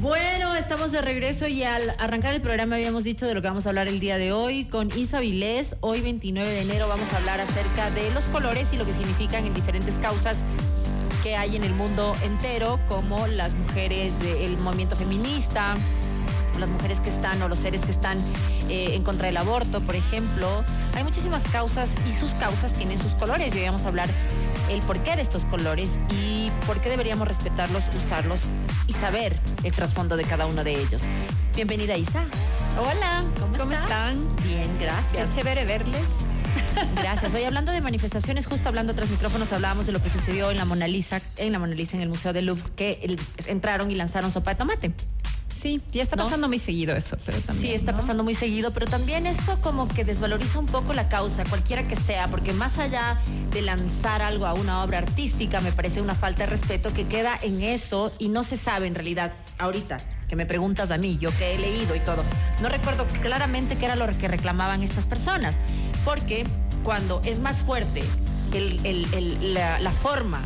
Bueno, estamos de regreso y al arrancar el programa habíamos dicho de lo que vamos a hablar el día de hoy con Isa Vilés. Hoy 29 de enero vamos a hablar acerca de los colores y lo que significan en diferentes causas que hay en el mundo entero, como las mujeres del movimiento feminista, las mujeres que están o los seres que están eh, en contra del aborto, por ejemplo. Hay muchísimas causas y sus causas tienen sus colores y hoy vamos a hablar el porqué de estos colores y por qué deberíamos respetarlos, usarlos y saber el trasfondo de cada uno de ellos. Bienvenida Isa. Hola, ¿cómo, están? Bien, gracias. Qué chévere verles. Gracias. Hoy hablando de manifestaciones, justo hablando tras micrófonos, hablábamos de lo que sucedió en la Mona Lisa, en la Mona Lisa, en el Museo del Louvre, que entraron y lanzaron sopa de tomate. Sí, ya está pasando muy seguido eso, pero también. Sí, está pasando muy seguido, pero también esto como que desvaloriza un poco la causa, cualquiera que sea, porque más allá de lanzar algo a una obra artística, me parece una falta de respeto que queda en eso y no se sabe en realidad ahorita que me preguntas a mí, yo que he leído y todo. No recuerdo claramente qué era lo que reclamaban estas personas, porque cuando es más fuerte la forma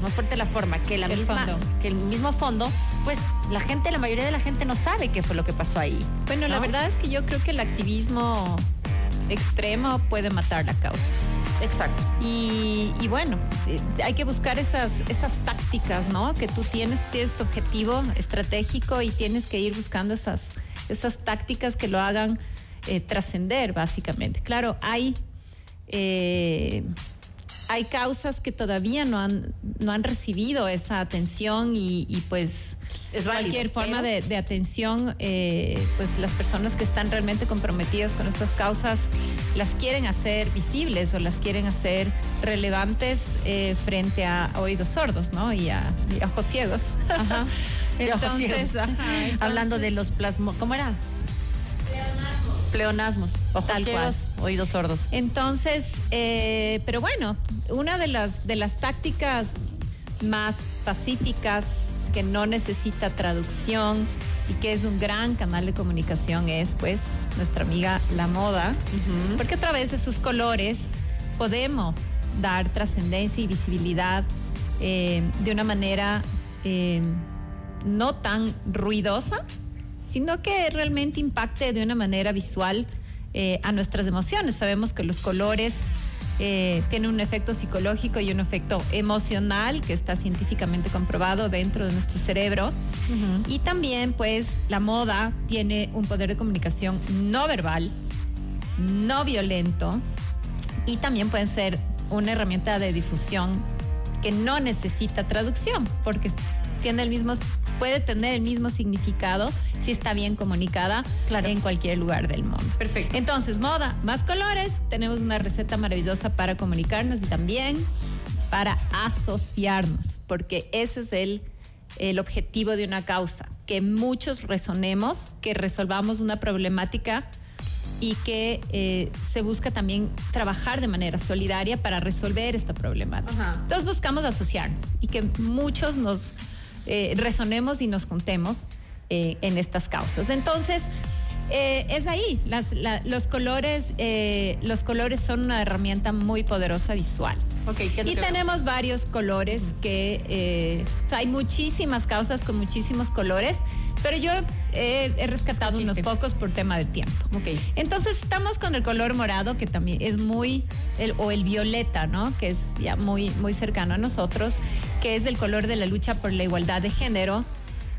más fuerte la forma que la misma que el mismo fondo, pues la gente, la mayoría de la gente no sabe qué fue lo que pasó ahí. Bueno, la verdad es que yo creo que el activismo extremo puede matar la causa. Exacto. Y, bueno, eh, hay que buscar esas, esas tácticas, ¿no? Que tú tienes, tienes tu objetivo estratégico y tienes que ir buscando esas, esas tácticas que lo hagan eh, trascender, básicamente. Claro, hay eh, hay causas que todavía no han, no han recibido esa atención y, pues es cualquier forma de, atención, eh, pues las personas que están realmente comprometidas con estas causas las quieren hacer visibles o las quieren hacer relevantes eh, frente a oídos sordos, ¿no? Y a, ojos ciegos. Ajá. entonces, Hablando de los plasmos, ¿cómo era? Pleonasmos, ojos ciegos, oídos sordos. Entonces, eh, pero bueno, una de las, de las tácticas más pacíficas que no necesita traducción y que es un gran canal de comunicación es pues nuestra amiga la moda, porque a través de sus colores podemos dar trascendencia y visibilidad eh, de una manera eh, no tan ruidosa, sino que realmente impacte de una manera visual eh, a nuestras emociones. Sabemos que los colores eh, tienen un efecto psicológico y un efecto emocional que está científicamente comprobado dentro de nuestro cerebro. Y también, pues, la moda tiene un poder de comunicación no verbal, no violento, y también puede ser una herramienta de difusión que no necesita traducción, porque tiene el mismo puede tener el mismo significado si está bien comunicada en cualquier lugar del mundo. Perfecto. Entonces, moda, más colores. Tenemos una receta maravillosa para comunicarnos y también para asociarnos, porque ese es el, el objetivo de una causa, que muchos resonemos, que resolvamos una problemática y que eh, se busca también trabajar de manera solidaria para resolver esta problemática. Entonces buscamos asociarnos y que muchos nos eh, resonemos y nos juntemos eh, en estas causas. Entonces, eh, es ahí, los, colores, los colores son una herramienta muy poderosa visual. Okay, y tenemos varios colores que hay muchísimas causas con muchísimos colores, pero yo he, rescatado unos pocos por tema de tiempo. Okay. Entonces estamos con el color morado que también es muy, el, o el violeta, ¿no? Que es ya muy, muy cercano a nosotros que es el color de la lucha por la igualdad de género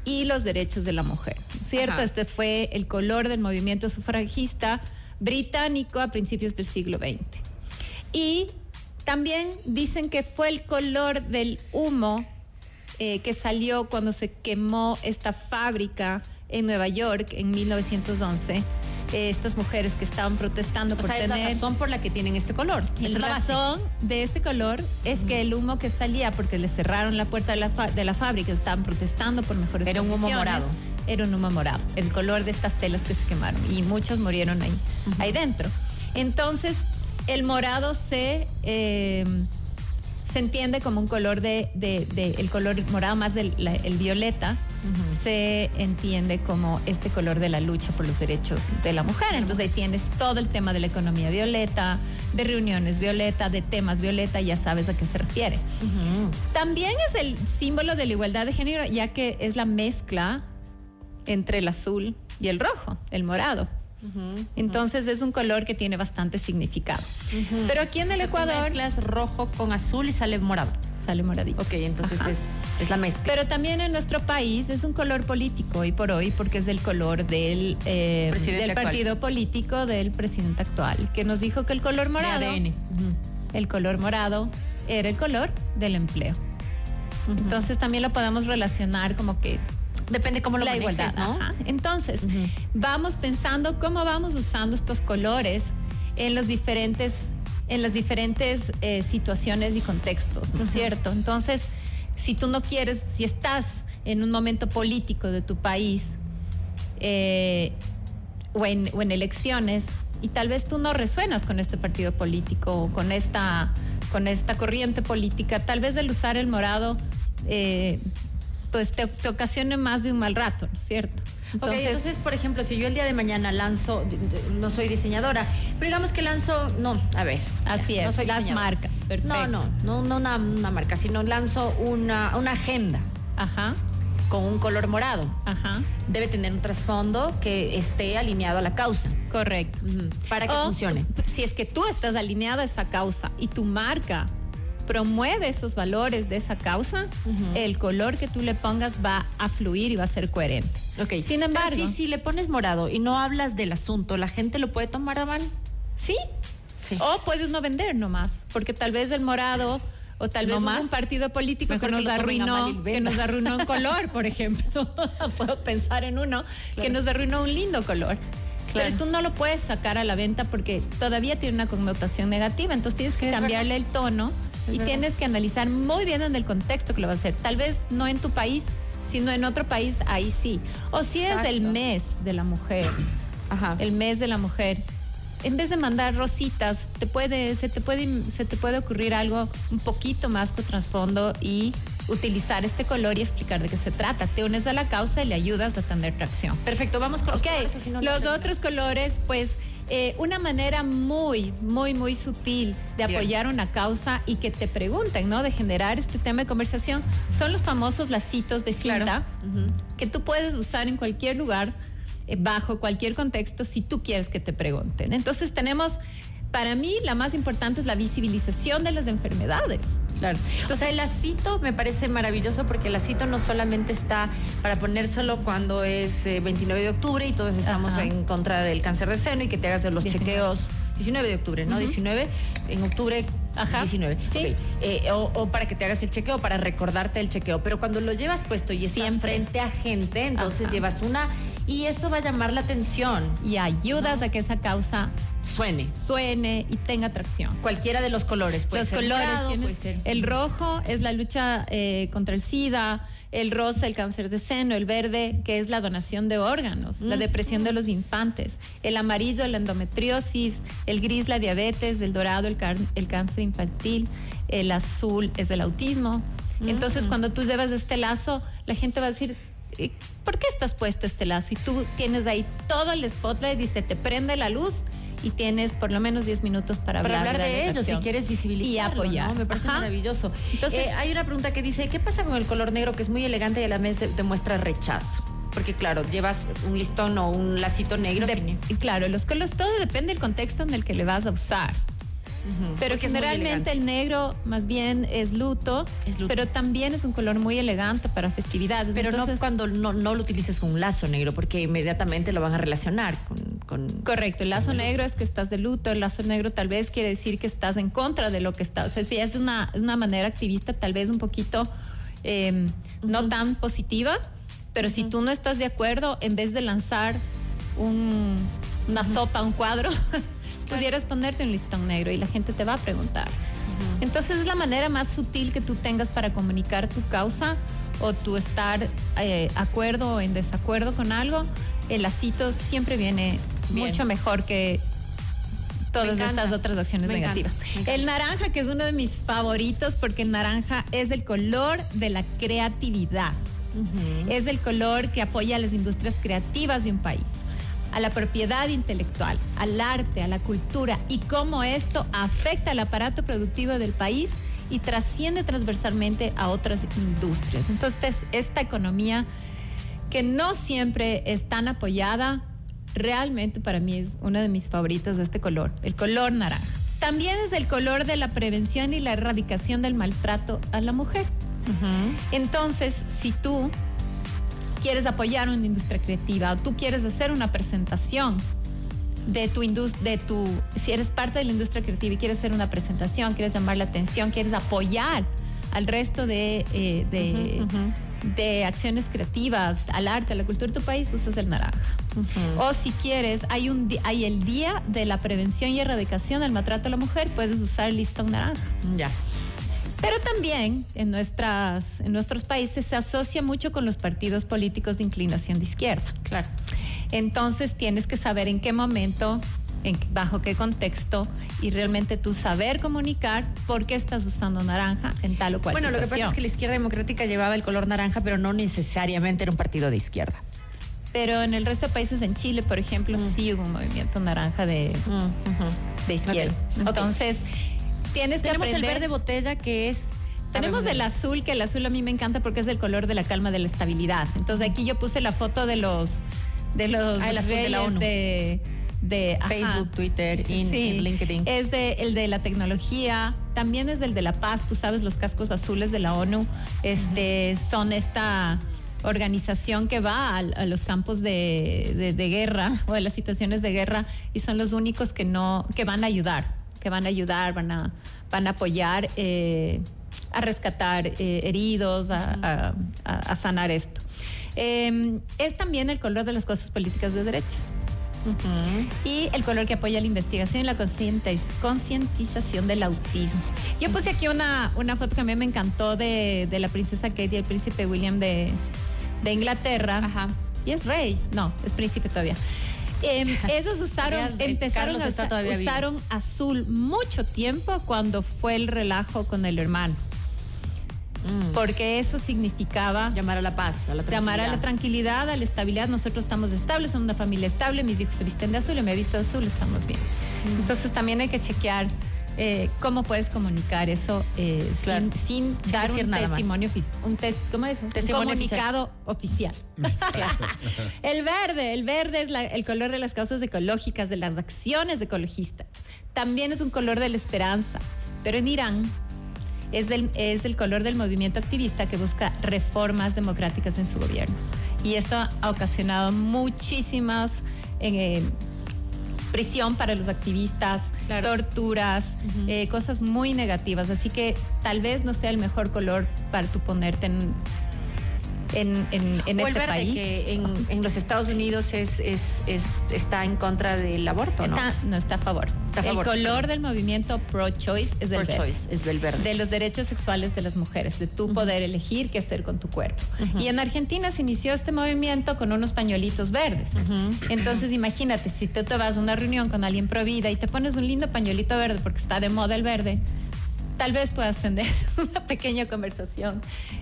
y los derechos de la mujer. ¿Cierto? Este fue el color del movimiento sufragista británico a principios del siglo XX. Y también dicen que fue el color del humo eh, que salió cuando se quemó esta fábrica en Nueva York en 1911 estas mujeres que estaban protestando por tener. Es la razón por la que tienen este color. la, razón de este color es que el humo que salía, porque le cerraron la puerta de la, de la fábrica, estaban protestando por mejores Era un humo morado. Era un humo morado, el color de estas telas que se quemaron. Y muchos murieron ahí, ahí dentro. Entonces, el morado se. Eh, se entiende como un color de, el color morado más del el violeta, se entiende como este color de la lucha por los derechos de la mujer. Entonces ahí tienes todo el tema de la economía violeta, de reuniones violeta, de temas violeta, ya sabes a qué se refiere. También es el símbolo de la igualdad de género, ya que es la mezcla entre el azul y el rojo, el morado. Entonces es un color que tiene bastante significado. Pero aquí en el Ecuador... mezclas rojo con azul y sale morado. Sale moradito. Ok, entonces es, es, la mezcla. Pero también en nuestro país es un color político hoy por hoy porque es el color del, eh, del partido político del presidente actual, que nos dijo que el color morado... El color morado era el color del empleo. Entonces también lo podemos relacionar como que Depende cómo lo la igualdad, ¿no? Entonces, vamos pensando cómo vamos usando estos colores en los diferentes en las diferentes eh, situaciones y contextos, ¿no es cierto? Entonces, si tú no quieres, si estás en un momento político de tu país eh, o, en, o en elecciones y tal vez tú no resuenas con este partido político o con esta, con esta corriente política, tal vez el usar el morado eh, pues te, ocasione más de un mal rato, ¿no es cierto? Entonces, entonces, por ejemplo, si yo el día de mañana lanzo, no soy diseñadora, pero digamos que lanzo, no, a ver. Así es, no soy las marcas, perfecto. No, no, no, no una, una, marca, sino lanzo una, una agenda. Ajá. Con un color morado. Ajá. Debe tener un trasfondo que esté alineado a la causa. Correcto. Para que funcione. Si es que tú estás alineado a esa causa y tu marca promueve esos valores de esa causa, el color que tú le pongas va a fluir y va a ser coherente. Ok. Sin embargo, si, le pones morado y no hablas del asunto, ¿la gente lo puede tomar a mal? Sí. sí. O puedes no vender nomás, porque tal vez el morado o tal vez un partido político que nos arruinó que nos arruinó un color, por ejemplo. Puedo pensar en uno que nos arruinó un lindo color. Pero tú no lo puedes sacar a la venta porque todavía tiene una connotación negativa, entonces tienes que cambiarle el tono y tienes que analizar muy bien en el contexto que lo va a hacer. Tal vez no en tu país, sino en otro país, ahí sí. O si es el mes de la mujer, Ajá. el mes de la mujer, en vez de mandar rositas, te puede, se te puede, se te puede ocurrir algo un poquito más con trasfondo y utilizar este color y explicar de qué se trata. Te unes a la causa y le ayudas a tener tracción. Perfecto, vamos con los colores. los otros colores, pues eh, una manera muy, muy, muy sutil de apoyar una causa y que te pregunten, ¿no? De generar este tema de conversación, son los famosos lacitos de cinta que tú puedes usar en cualquier lugar, eh, bajo cualquier contexto, si tú quieres que te pregunten. Entonces tenemos para mí la más importante es la visibilización de las enfermedades. Claro. Entonces el lacito me parece maravilloso porque el lacito no solamente está para ponérselo cuando es 29 eh, de octubre y todos estamos en contra del cáncer de seno y que te hagas de los chequeos 19 de octubre, ¿no? 19, en octubre Ajá. 19. Sí. Eh, o, para que te hagas el chequeo, para recordarte el chequeo. Pero cuando lo llevas puesto y estás frente a gente, entonces llevas una y eso va a llamar la atención. Y ayudas a que esa causa suene. Suene y tenga atracción. Cualquiera de los colores. Puede los ser colores. puede ser. El rojo es la lucha eh, contra el SIDA. El rosa, el cáncer de seno, el verde, que es la donación de órganos, la depresión de los infantes, el amarillo, la endometriosis, el gris, la diabetes, el dorado, el, el cáncer infantil, el azul es el autismo. Entonces, cuando tú llevas este lazo, la gente va a decir, ¿por qué estás puesto este lazo? Y tú tienes ahí todo el spotlight, dice, te prende la luz y tienes por lo menos 10 minutos para, hablar, de, ellos si quieres visibilizar y apoyar. Me parece maravilloso. Entonces, eh, hay una pregunta que dice, ¿qué pasa con el color negro que es muy elegante y a la vez demuestra rechazo? Porque claro, llevas un listón o un lacito negro. claro, los colores, todo depende del contexto en el que le vas a usar. Pero generalmente el negro más bien es luto, pero también es un color muy elegante para festividades. Pero no cuando no, lo utilices con un lazo negro, porque inmediatamente lo van a relacionar con... Correcto, el lazo negro. es que estás de luto, el lazo negro tal vez quiere decir que estás en contra de lo que estás. O sea, si es una, es una manera activista tal vez un poquito em, no tan positiva, pero si tú no estás de acuerdo, en vez de lanzar una sopa, un cuadro, pudieras ponerte un listón negro y la gente te va a preguntar. Entonces es la manera más sutil que tú tengas para comunicar tu causa o tu estar eh, acuerdo o en desacuerdo con algo. El lacito siempre viene mucho mejor que todas estas otras acciones negativas. el naranja, que es uno de mis favoritos, porque el naranja es el color de la creatividad. Es el color que apoya a las industrias creativas de un país a la propiedad intelectual, al arte, a la cultura y cómo esto afecta al aparato productivo del país y trasciende transversalmente a otras industrias. Entonces, esta economía que no siempre es tan apoyada, realmente para mí es una de mis favoritas de este color, el color naranja. También es el color de la prevención y la erradicación del maltrato a la mujer. Entonces, si tú quieres apoyar una industria creativa o tú quieres hacer una presentación de tu industria, de tu, si eres parte de la industria creativa y quieres hacer una presentación, quieres llamar la atención, quieres apoyar al resto de, eh, de, acciones creativas, al arte, a la cultura de tu país, usas el naranja. O si quieres, hay, un, hay el día de la prevención y erradicación del maltrato a la mujer, puedes usar el listón naranja. Ya. Pero también en, nuestras, en nuestros países se asocia mucho con los partidos políticos de inclinación de izquierda. Claro. Entonces tienes que saber en qué momento, en, bajo qué contexto y realmente tú saber comunicar por qué estás usando naranja en tal o cual bueno, situación. Bueno, lo que pasa es que la izquierda democrática llevaba el color naranja, pero no necesariamente era un partido de izquierda. Pero en el resto de países, en Chile, por ejemplo, mm. sí hubo un movimiento naranja de, mm, de izquierda. Entonces, tienes que Tenemos el verde botella que es tenemos el azul, que el azul a mí me encanta porque es el color de la calma, de la estabilidad. Entonces aquí yo puse la foto de los de los ah, de la ONU. de, Facebook, Twitter, y LinkedIn. Es de, el de la tecnología, también es del de la paz, tú sabes, los cascos azules de la ONU, este, son esta organización que va a, los campos de, guerra o de las situaciones de guerra y son los únicos que no, que van a ayudar que van a ayudar, van a, van a apoyar eh, a rescatar eh, heridos, a, sanar esto. Em, es también el color de las cosas políticas de derecha. Y el color que apoya la investigación y la concientización del autismo. Yo puse aquí una, una foto que a mí me encantó de, la princesa Kate y el príncipe William de, de Inglaterra. Y es rey, no, es príncipe todavía. Em, esos usaron, empezaron a usar, usaron azul mucho tiempo cuando fue el relajo con el hermano. Mm. Porque eso significaba llamar a la paz, a la tranquilidad. Llamar a la tranquilidad, a la estabilidad. Nosotros estamos estables, somos una familia estable, mis hijos se visten de azul, y me he visto de azul, estamos bien. Mm. Entonces también hay que chequear eh, cómo puedes comunicar eso eh, sin, dar un testimonio, un ¿cómo es? Testimonio comunicado oficial. el verde, el verde es el color de las causas ecológicas, de las acciones ecologistas. También es un color de la esperanza, pero en Irán es, es el color del movimiento activista que busca reformas democráticas en su gobierno. Y esto ha ocasionado muchísimas... Eh, prisión para los activistas, torturas, eh, cosas muy negativas. Así que tal vez no sea el mejor color para tú ponerte en en, en, en este país. que en, los Estados Unidos es, es, está en contra del aborto, ¿no? no está a favor. El color del movimiento pro-choice es del verde. es del verde. De los derechos sexuales de las mujeres, de tu poder elegir qué hacer con tu cuerpo. Y en Argentina se inició este movimiento con unos pañuelitos verdes. Entonces imagínate, si tú te vas a una reunión con alguien pro vida y te pones un lindo pañuelito verde porque está de moda el verde, tal vez puedas tener una pequeña conversación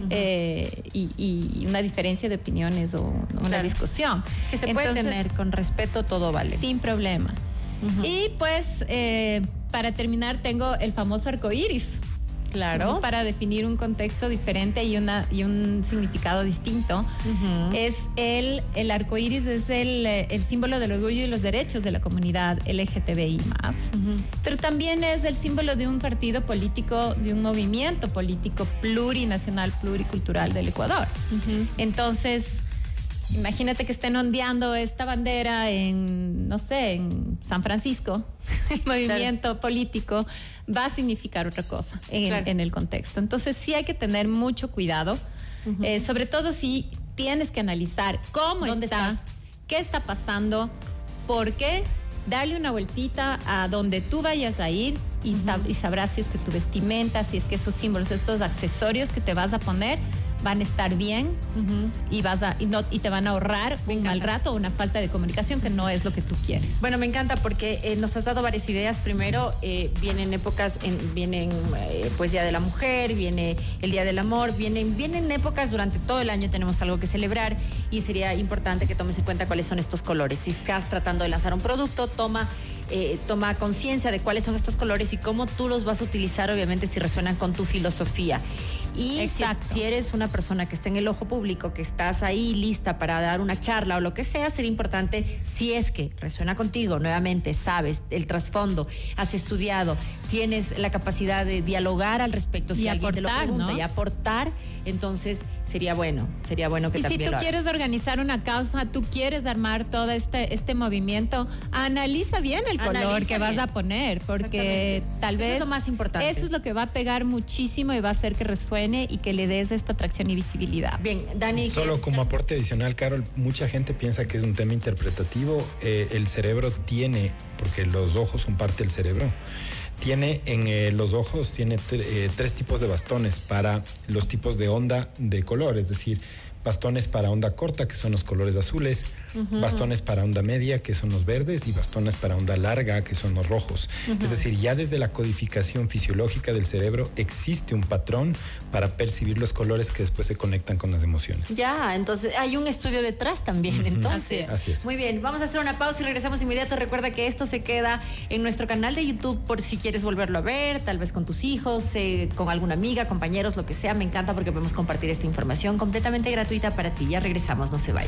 eh, y, una diferencia de opiniones o una discusión. Que se puede tener con respeto, todo vale. Sin problema. Y pues, eh, para terminar, tengo el famoso arco iris. Claro. Para definir un contexto diferente y, una, y un significado distinto. Es el, el arco iris es el, el, símbolo del orgullo y los derechos de la comunidad LGTBI. Pero también es el símbolo de un partido político, de un movimiento político plurinacional, pluricultural del Ecuador. Entonces, Imagínate que estén ondeando esta bandera en, no sé, en San Francisco, el movimiento político va a significar otra cosa en, el contexto. Entonces sí hay que tener mucho cuidado, eh, sobre todo si tienes que analizar cómo está, qué está pasando, por qué, darle una vueltita a donde tú vayas a ir y, y sabrás si es que tu vestimenta, si es que esos símbolos, estos accesorios que te vas a poner, van a estar bien y vas a y, no, y te van a ahorrar un mal rato o una falta de comunicación que no es lo que tú quieres. Bueno, me encanta porque eh, nos has dado varias ideas. Primero, eh, vienen épocas, en, vienen eh, pues Día de la Mujer, viene el Día del Amor, vienen, vienen épocas durante todo el año, tenemos algo que celebrar y sería importante que tomes en cuenta cuáles son estos colores. Si estás tratando de lanzar un producto, toma eh, toma conciencia de cuáles son estos colores y cómo tú los vas a utilizar, obviamente, si resuenan con tu filosofía. Y si, si, eres una persona que está en el ojo público, que estás ahí lista para dar una charla o lo que sea, sería importante, si es que resuena contigo, nuevamente, sabes el trasfondo, has estudiado, tienes la capacidad de dialogar al respecto, si alguien te lo pregunta y aportar, entonces sería bueno, sería bueno que y también si tú quieres organizar una causa, tú quieres armar todo este, este movimiento, analiza bien el color que vas a poner, porque tal vez... Eso es lo más importante. Eso es lo que va a pegar muchísimo y va a hacer que y que le des esta atracción y visibilidad. Bien, Dani. Solo como aporte adicional, Carol, mucha gente piensa que es un tema interpretativo. Eh, el cerebro tiene, porque los ojos son parte del cerebro, tiene en eh, los ojos tiene eh, tres tipos de bastones para los tipos de onda de color, es decir, bastones para onda corta, que son los colores azules, bastones para onda media, que son los verdes, y bastones para onda larga, que son los rojos. Es decir, ya desde la codificación fisiológica del cerebro existe un patrón para percibir los colores que después se conectan con las emociones. Ya, entonces hay un estudio detrás también, entonces. Así es. Muy bien, vamos a hacer una pausa y regresamos inmediato. Recuerda que esto se queda en nuestro canal de YouTube por si quieres volverlo a ver, tal vez con tus hijos, eh, con alguna amiga, compañeros, lo que sea. Me encanta porque podemos compartir esta información completamente para ti. Ya regresamos, no se vaya.